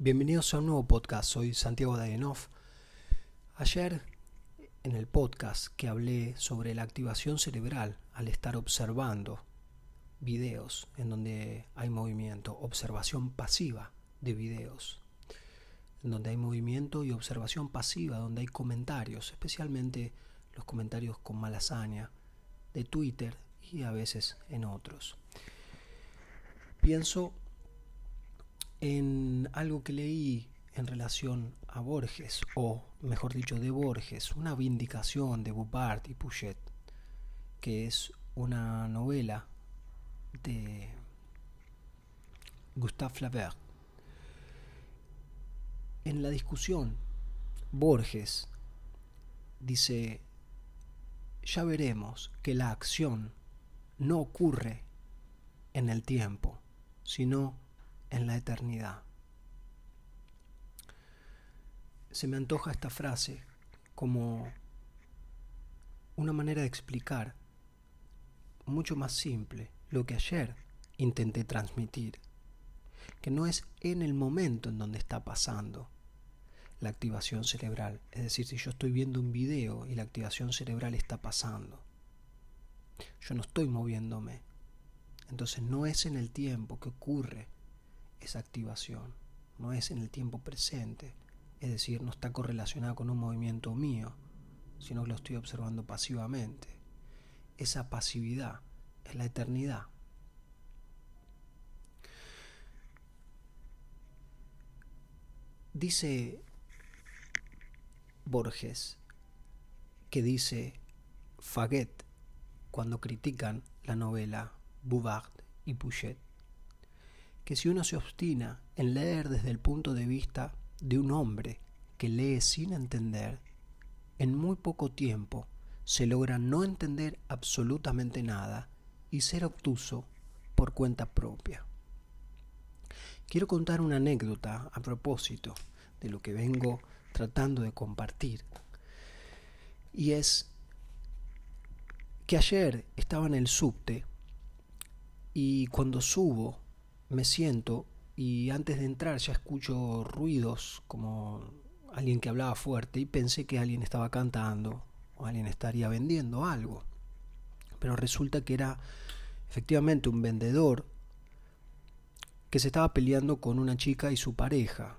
Bienvenidos a un nuevo podcast, soy Santiago Dayenov. Ayer en el podcast que hablé sobre la activación cerebral al estar observando videos en donde hay movimiento, observación pasiva de videos, en donde hay movimiento y observación pasiva, donde hay comentarios, especialmente los comentarios con malasaña de Twitter y a veces en otros. Pienso en algo que leí en relación a Borges, o mejor dicho, de Borges, una vindicación de Bouvard y Pouchet, que es una novela de Gustave Flaubert. En la discusión, Borges dice, ya veremos que la acción no ocurre en el tiempo, sino en la eternidad. Se me antoja esta frase como una manera de explicar mucho más simple lo que ayer intenté transmitir, que no es en el momento en donde está pasando la activación cerebral, es decir, si yo estoy viendo un video y la activación cerebral está pasando, yo no estoy moviéndome, entonces no es en el tiempo que ocurre esa activación, no es en el tiempo presente, es decir, no está correlacionada con un movimiento mío, sino que lo estoy observando pasivamente. Esa pasividad es la eternidad. Dice Borges que dice Faguet cuando critican la novela Bouvard y Pouchet que si uno se obstina en leer desde el punto de vista de un hombre que lee sin entender, en muy poco tiempo se logra no entender absolutamente nada y ser obtuso por cuenta propia. Quiero contar una anécdota a propósito de lo que vengo tratando de compartir. Y es que ayer estaba en el subte y cuando subo me siento y antes de entrar ya escucho ruidos como alguien que hablaba fuerte y pensé que alguien estaba cantando o alguien estaría vendiendo algo. Pero resulta que era efectivamente un vendedor que se estaba peleando con una chica y su pareja.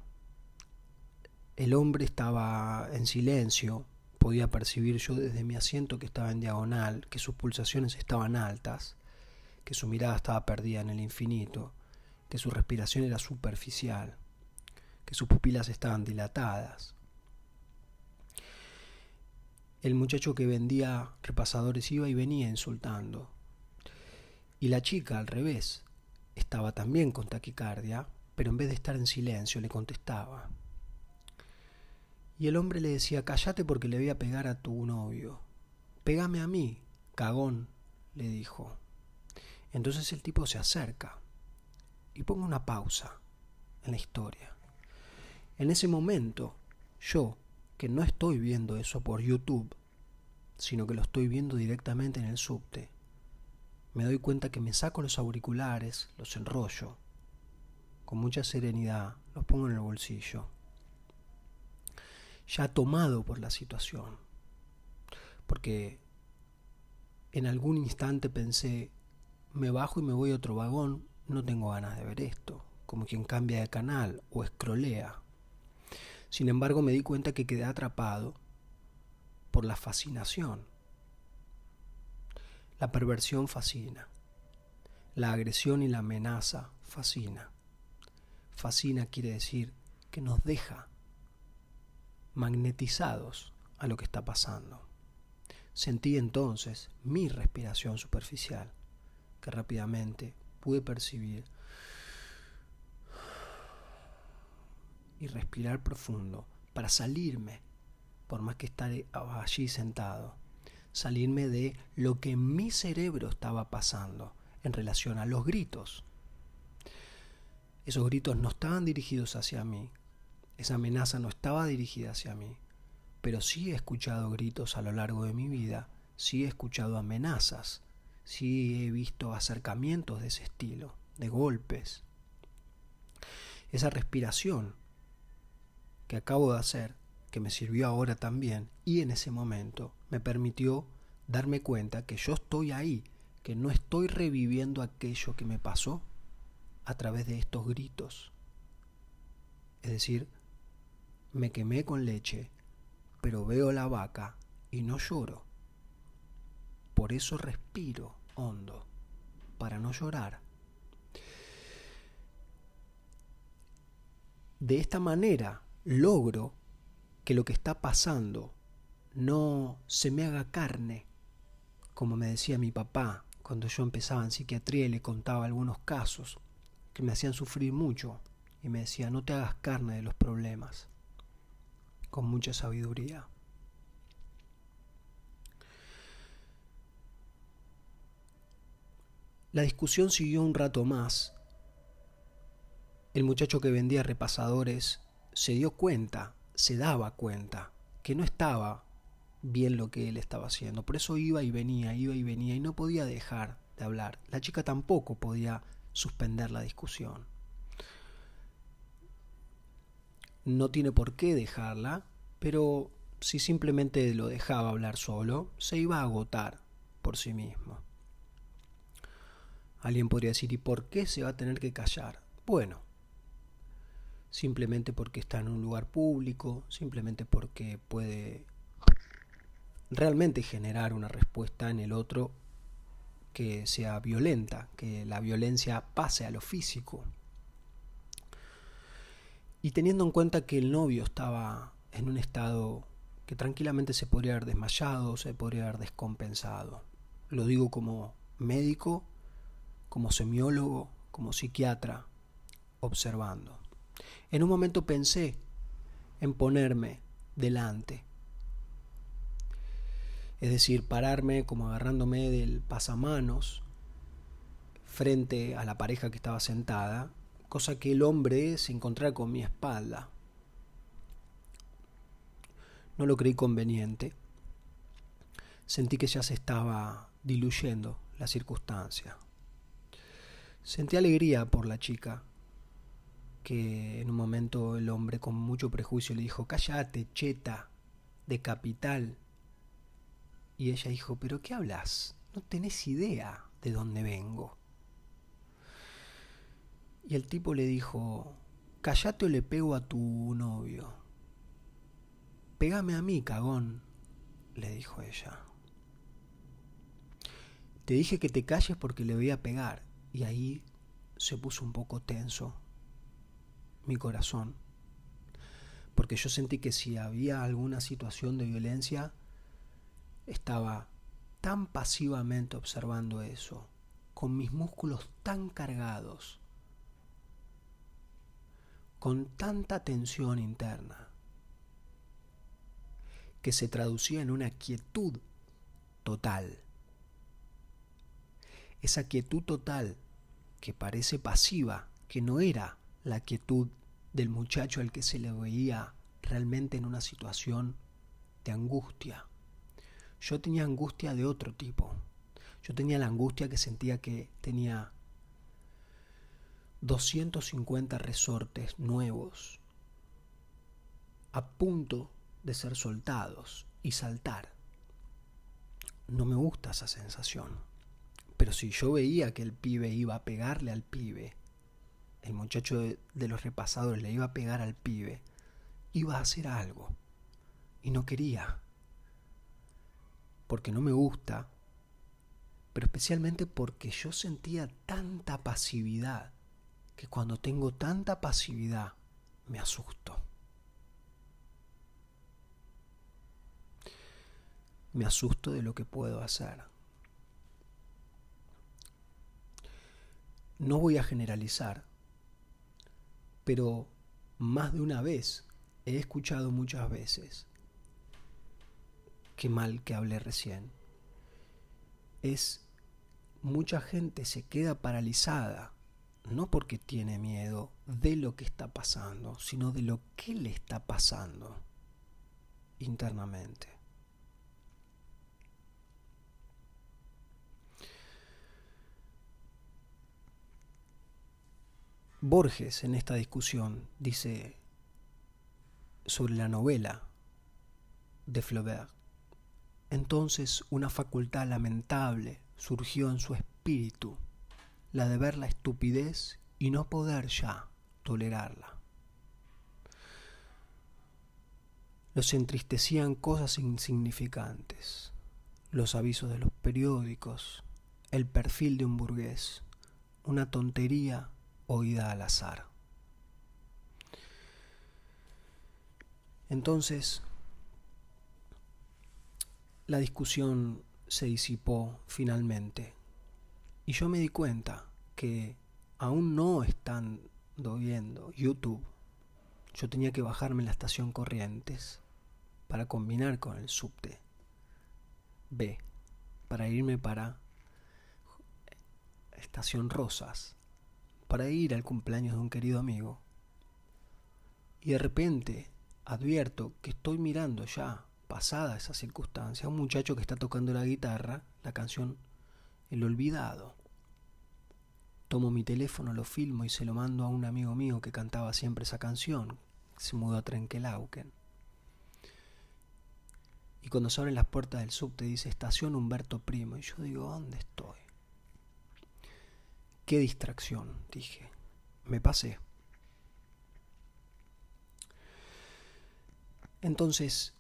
El hombre estaba en silencio, podía percibir yo desde mi asiento que estaba en diagonal, que sus pulsaciones estaban altas, que su mirada estaba perdida en el infinito que su respiración era superficial, que sus pupilas estaban dilatadas. El muchacho que vendía repasadores iba y venía insultando. Y la chica, al revés, estaba también con taquicardia, pero en vez de estar en silencio le contestaba. Y el hombre le decía, cállate porque le voy a pegar a tu novio. Pégame a mí, cagón, le dijo. Entonces el tipo se acerca y pongo una pausa en la historia. En ese momento, yo, que no estoy viendo eso por YouTube, sino que lo estoy viendo directamente en el subte, me doy cuenta que me saco los auriculares, los enrollo, con mucha serenidad, los pongo en el bolsillo, ya tomado por la situación, porque en algún instante pensé, me bajo y me voy a otro vagón no tengo ganas de ver esto, como quien cambia de canal o escrolea. Sin embargo, me di cuenta que quedé atrapado por la fascinación. La perversión fascina. La agresión y la amenaza fascina. Fascina quiere decir que nos deja magnetizados a lo que está pasando. Sentí entonces mi respiración superficial, que rápidamente pude percibir y respirar profundo para salirme, por más que estar allí sentado, salirme de lo que en mi cerebro estaba pasando en relación a los gritos. Esos gritos no estaban dirigidos hacia mí, esa amenaza no estaba dirigida hacia mí, pero sí he escuchado gritos a lo largo de mi vida, sí he escuchado amenazas, sí he visto acercamientos de ese estilo, de golpes. Esa respiración que acabo de hacer, que me sirvió ahora también, y en ese momento me permitió darme cuenta que yo estoy ahí, que no estoy reviviendo aquello que me pasó a través de estos gritos. Es decir, me quemé con leche, pero veo la vaca y no lloro. Por eso respiro para no llorar. De esta manera logro que lo que está pasando no se me haga carne, como me decía mi papá cuando yo empezaba en psiquiatría y le contaba algunos casos que me hacían sufrir mucho y me decía no te hagas carne de los problemas, con mucha sabiduría. La discusión siguió un rato más. El muchacho que vendía repasadores se dio cuenta, se daba cuenta, que no estaba bien lo que él estaba haciendo. Por eso iba y venía, iba y venía y no podía dejar de hablar. La chica tampoco podía suspender la discusión. No tiene por qué dejarla, pero si simplemente lo dejaba hablar solo, se iba a agotar por sí mismo. Alguien podría decir, ¿y por qué se va a tener que callar? Bueno, simplemente porque está en un lugar público, simplemente porque puede realmente generar una respuesta en el otro que sea violenta, que la violencia pase a lo físico. Y teniendo en cuenta que el novio estaba en un estado que tranquilamente se podría haber desmayado, se podría haber descompensado. Lo digo como médico como semiólogo, como psiquiatra, observando. En un momento pensé en ponerme delante, es decir, pararme como agarrándome del pasamanos frente a la pareja que estaba sentada, cosa que el hombre se encontrara con mi espalda. No lo creí conveniente. Sentí que ya se estaba diluyendo la circunstancia. Sentí alegría por la chica, que en un momento el hombre con mucho prejuicio le dijo, cállate, cheta, de capital. Y ella dijo, pero ¿qué hablas? No tenés idea de dónde vengo. Y el tipo le dijo, callate o le pego a tu novio. Pégame a mí, cagón, le dijo ella. Te dije que te calles porque le voy a pegar. Y ahí se puso un poco tenso mi corazón, porque yo sentí que si había alguna situación de violencia, estaba tan pasivamente observando eso, con mis músculos tan cargados, con tanta tensión interna, que se traducía en una quietud total esa quietud total que parece pasiva, que no era la quietud del muchacho al que se le veía realmente en una situación de angustia. Yo tenía angustia de otro tipo. Yo tenía la angustia que sentía que tenía 250 resortes nuevos a punto de ser soltados y saltar. No me gusta esa sensación. Pero si yo veía que el pibe iba a pegarle al pibe, el muchacho de, los repasadores le iba a pegar al pibe, iba a hacer algo. Y no quería. Porque no me gusta, pero especialmente porque yo sentía tanta pasividad, que cuando tengo tanta pasividad me asusto. Me asusto de lo que puedo hacer. No voy a generalizar, pero más de una vez he escuchado muchas veces, qué mal que hablé recién, es mucha gente se queda paralizada, no porque tiene miedo de lo que está pasando, sino de lo que le está pasando internamente. Borges en esta discusión dice, sobre la novela de Flaubert. Entonces una facultad lamentable surgió en su espíritu, la de ver la estupidez y no poder ya tolerarla. Los entristecían cosas insignificantes, los avisos de los periódicos, el perfil de un burgués, una tontería oída al azar. Entonces, la discusión se disipó finalmente y yo me di cuenta que aún no estando viendo YouTube, yo tenía que bajarme en la estación Corrientes para combinar con el subte B, para irme para Estación Rosas, para ir al cumpleaños de un querido amigo. Y de repente advierto que estoy mirando ya, pasada esa circunstancia, a un muchacho que está tocando la guitarra, la canción El Olvidado. Tomo mi teléfono, lo filmo y se lo mando a un amigo mío que cantaba siempre esa canción. Se mudó a Trenkelauken. Y cuando se abren las puertas del subte dice Estación Humberto Primo. Y yo digo, ¿dónde estoy? Qué distracción, dije. Me pasé. Entonces,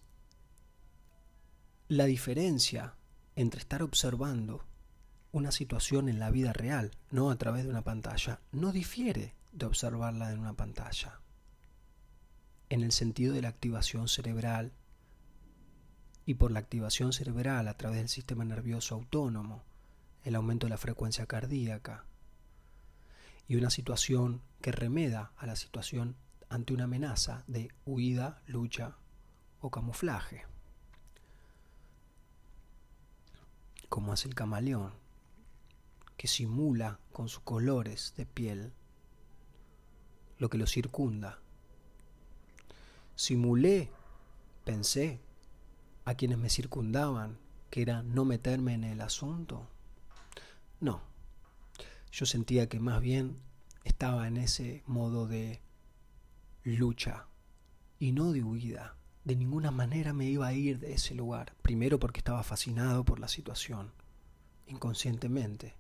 la diferencia entre estar observando una situación en la vida real, no a través de una pantalla, no difiere de observarla en una pantalla. En el sentido de la activación cerebral y por la activación cerebral a través del sistema nervioso autónomo, el aumento de la frecuencia cardíaca y una situación que remeda a la situación ante una amenaza de huida, lucha o camuflaje, como hace el camaleón, que simula con sus colores de piel lo que lo circunda. Simulé, pensé, a quienes me circundaban, que era no meterme en el asunto. No, yo sentía que más bien estaba en ese modo de lucha y no de huida de ninguna manera me iba a ir de ese lugar. Primero porque estaba fascinado por la situación, inconscientemente.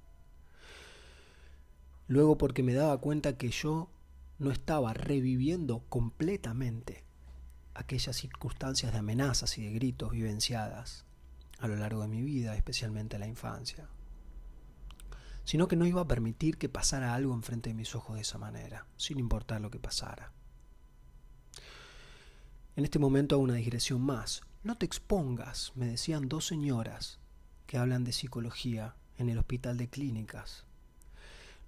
Luego porque me daba cuenta que yo no estaba reviviendo completamente aquellas circunstancias de amenazas y de gritos vivenciadas a lo largo de mi vida, especialmente en la infancia, sino que no iba a permitir que pasara algo enfrente de mis ojos de esa manera, sin importar lo que pasara. En este momento hago una digresión más. No te expongas, me decían dos señoras que hablan de psicología en el hospital de clínicas.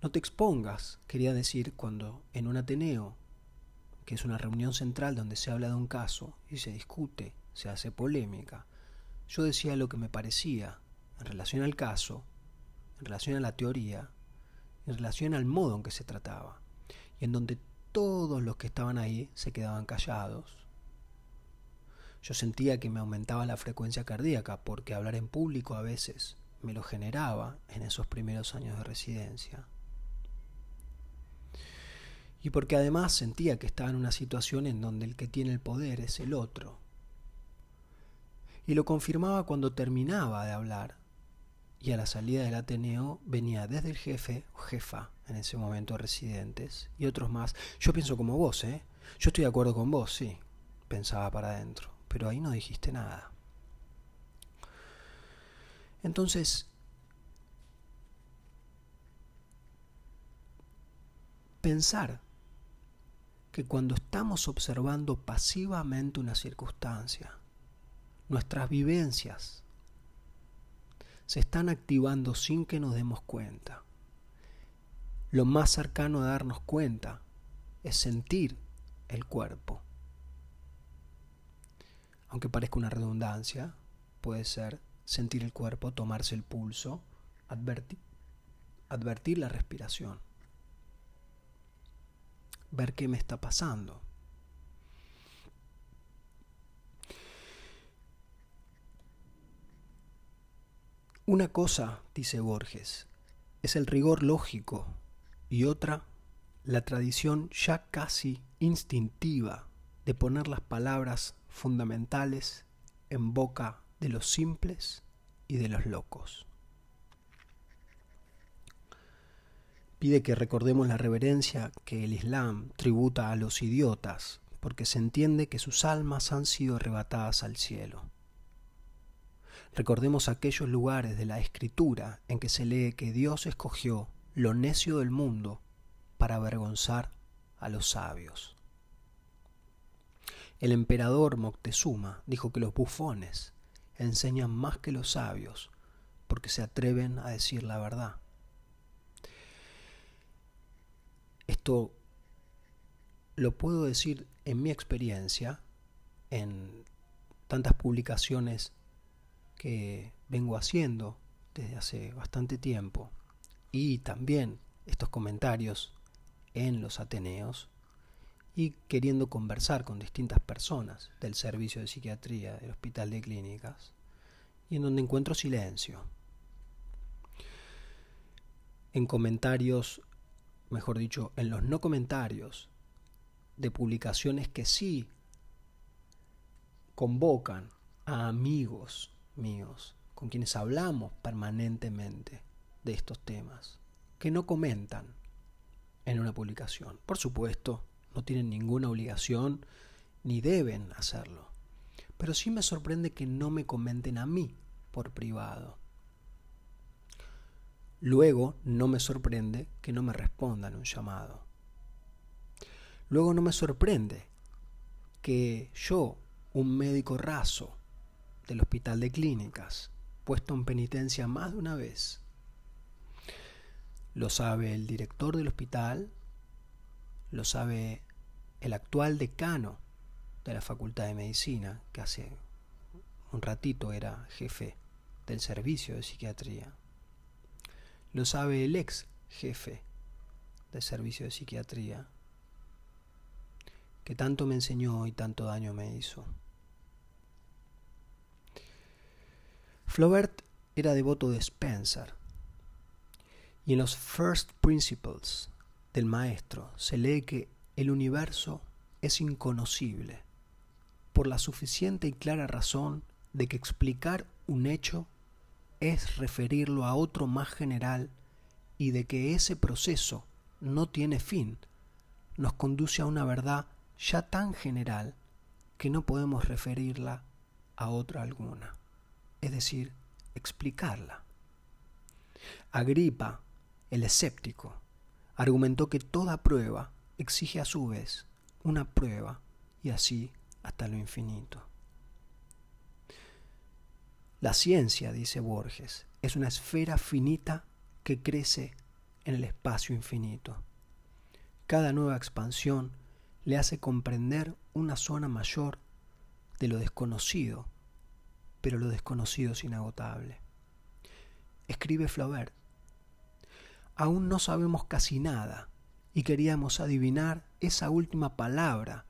No te expongas, quería decir, cuando en un Ateneo, que es una reunión central donde se habla de un caso y se discute, se hace polémica, yo decía lo que me parecía en relación al caso, en relación a la teoría, en relación al modo en que se trataba, y en donde todos los que estaban ahí se quedaban callados yo sentía que me aumentaba la frecuencia cardíaca porque hablar en público a veces me lo generaba en esos primeros años de residencia. Y porque además sentía que estaba en una situación en donde el que tiene el poder es el otro. Y lo confirmaba cuando terminaba de hablar. Y a la salida del Ateneo venía desde el jefe jefa en ese momento residentes y otros más. Yo pienso como vos, ¿eh? Yo estoy de acuerdo con vos, sí, pensaba para adentro pero ahí no dijiste nada. Entonces, pensar que cuando estamos observando pasivamente una circunstancia, nuestras vivencias se están activando sin que nos demos cuenta. Lo más cercano a darnos cuenta es sentir el cuerpo aunque parezca una redundancia, puede ser sentir el cuerpo, tomarse el pulso, advertir, la respiración, ver qué me está pasando. Una cosa, dice Borges, es el rigor lógico y otra, la tradición ya casi instintiva de poner las palabras fundamentales en boca de los simples y de los locos. Pide que recordemos la reverencia que el Islam tributa a los idiotas, porque se entiende que sus almas han sido arrebatadas al cielo. Recordemos aquellos lugares de la Escritura en que se lee que Dios escogió lo necio del mundo para avergonzar a los sabios. El emperador Moctezuma dijo que los bufones enseñan más que los sabios porque se atreven a decir la verdad. Esto lo puedo decir en mi experiencia, en tantas publicaciones que vengo haciendo desde hace bastante tiempo y también estos comentarios en los Ateneos y queriendo conversar con distintas personas del servicio de psiquiatría del hospital de clínicas y en donde encuentro silencio. En comentarios, mejor dicho, en los no comentarios de publicaciones que sí convocan a amigos míos con quienes hablamos permanentemente de estos temas, que no comentan en una publicación. Por supuesto, no tienen ninguna obligación ni deben hacerlo. Pero sí me sorprende que no me comenten a mí por privado. Luego no me sorprende que no me respondan un llamado. Luego no me sorprende que yo, un médico raso del hospital de clínicas, puesto en penitencia más de una vez, lo sabe el director del hospital, lo sabe el actual decano de la Facultad de Medicina, que hace un ratito era jefe del servicio de psiquiatría. Lo sabe el ex jefe del servicio de psiquiatría, que tanto me enseñó y tanto daño me hizo. Flaubert era devoto de Spencer, y en los First Principles del maestro se lee que el universo es inconocible por la suficiente y clara razón de que explicar un hecho es referirlo a otro más general y de que ese proceso no tiene fin, nos conduce a una verdad ya tan general que no podemos referirla a otra alguna, es decir, explicarla. Agripa, el escéptico, argumentó que toda prueba exige a su vez una prueba y así hasta lo infinito. La ciencia, dice Borges, es una esfera finita que crece en el espacio infinito. Cada nueva expansión le hace comprender una zona mayor de lo desconocido, pero lo desconocido es inagotable. Escribe Flaubert, aún no sabemos casi nada y queríamos adivinar esa última palabra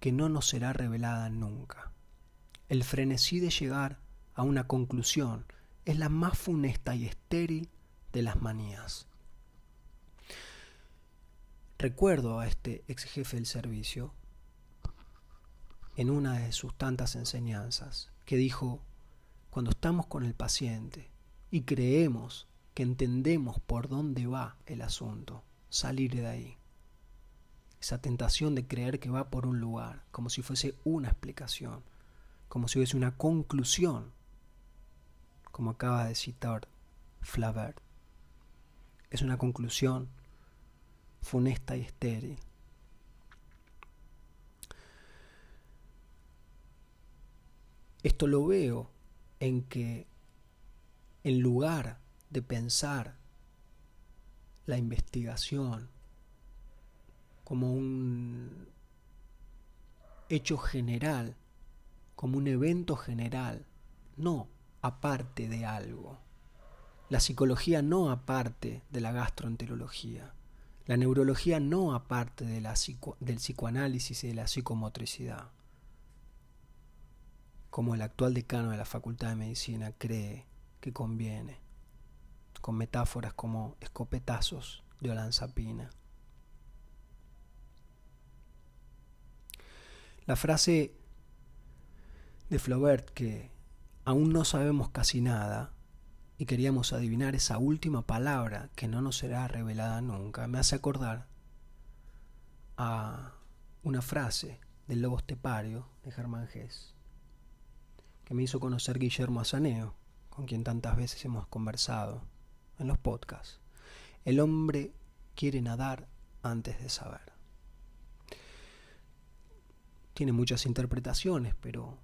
que no nos será revelada nunca. El frenesí de llegar a una conclusión es la más funesta y estéril de las manías. Recuerdo a este ex jefe del servicio en una de sus tantas enseñanzas que dijo, cuando estamos con el paciente y creemos que entendemos por dónde va el asunto, salir de ahí. Esa tentación de creer que va por un lugar, como si fuese una explicación, como si hubiese una conclusión, como acaba de citar Flaubert. Es una conclusión funesta y estéril. Esto lo veo en que en lugar de pensar la investigación como un hecho general, como un evento general, no aparte de algo. La psicología no aparte de la gastroenterología. La neurología no aparte del psicoanálisis y de la psicomotricidad. Como el actual decano de la Facultad de Medicina cree que conviene con metáforas como escopetazos de Olanzapina. La frase de Flaubert que aún no sabemos casi nada y queríamos adivinar esa última palabra que no nos será revelada nunca, me hace acordar a una frase del Lobo Estepario de Germán Gess que me hizo conocer Guillermo Azaneo, con quien tantas veces hemos conversado en los podcasts. El hombre quiere nadar antes de saber. Tiene muchas interpretaciones, pero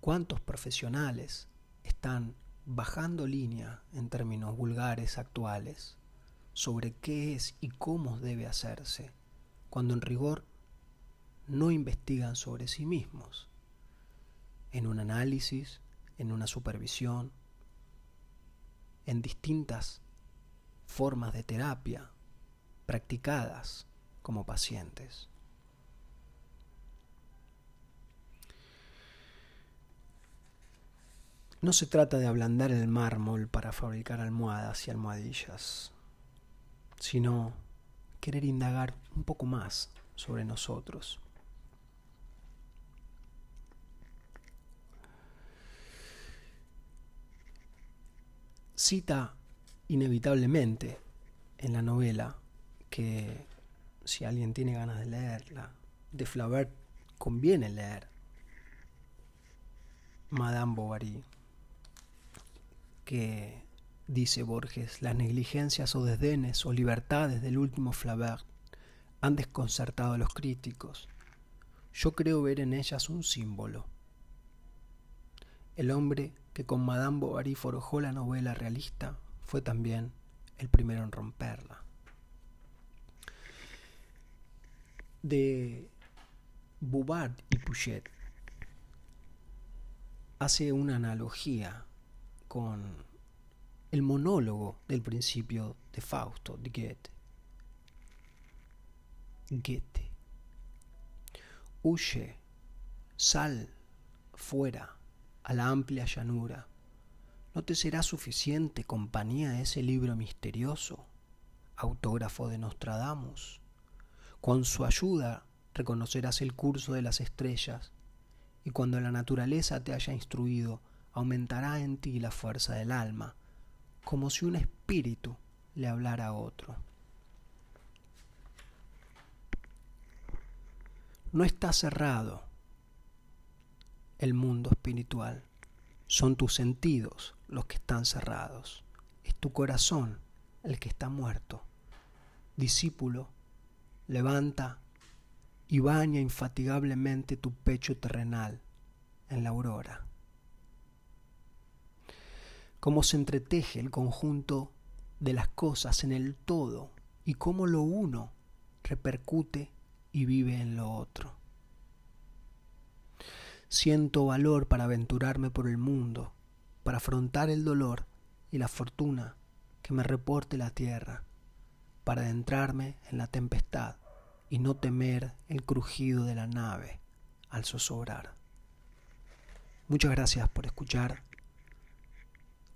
¿cuántos profesionales están bajando línea en términos vulgares actuales sobre qué es y cómo debe hacerse, cuando en rigor no investigan sobre sí mismos? En un análisis, en una supervisión, en distintas formas de terapia practicadas como pacientes. No se trata de ablandar el mármol para fabricar almohadas y almohadillas, sino querer indagar un poco más sobre nosotros. Cita inevitablemente en la novela que si alguien tiene ganas de leerla, de Flaubert conviene leer Madame Bovary, que dice Borges, las negligencias o desdenes o libertades del último Flaubert han desconcertado a los críticos. Yo creo ver en ellas un símbolo. El hombre que con Madame Bovary forjó la novela realista fue también el primero en romperla. de Bouvard y Puchet hace una analogía con el monólogo del principio de Fausto de Goethe. Goethe. Huye, sal fuera a la amplia llanura. ¿No te será suficiente compañía ese libro misterioso, autógrafo de Nostradamus? Con su ayuda reconocerás el curso de las estrellas y cuando la naturaleza te haya instruido, aumentará en ti la fuerza del alma, como si un espíritu le hablara a otro. No está cerrado el mundo espiritual, son tus sentidos los que están cerrados, es tu corazón el que está muerto. Discípulo, levanta y baña infatigablemente tu pecho terrenal en la aurora. Cómo se entreteje el conjunto de las cosas en el todo y cómo lo uno repercute y vive en lo otro. Siento valor para aventurarme por el mundo, para afrontar el dolor y la fortuna que me reporte la tierra, para adentrarme en la tempestad y no temer el crujido de la nave al zozobrar. Muchas gracias por escuchar.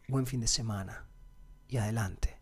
Buen fin de semana y adelante.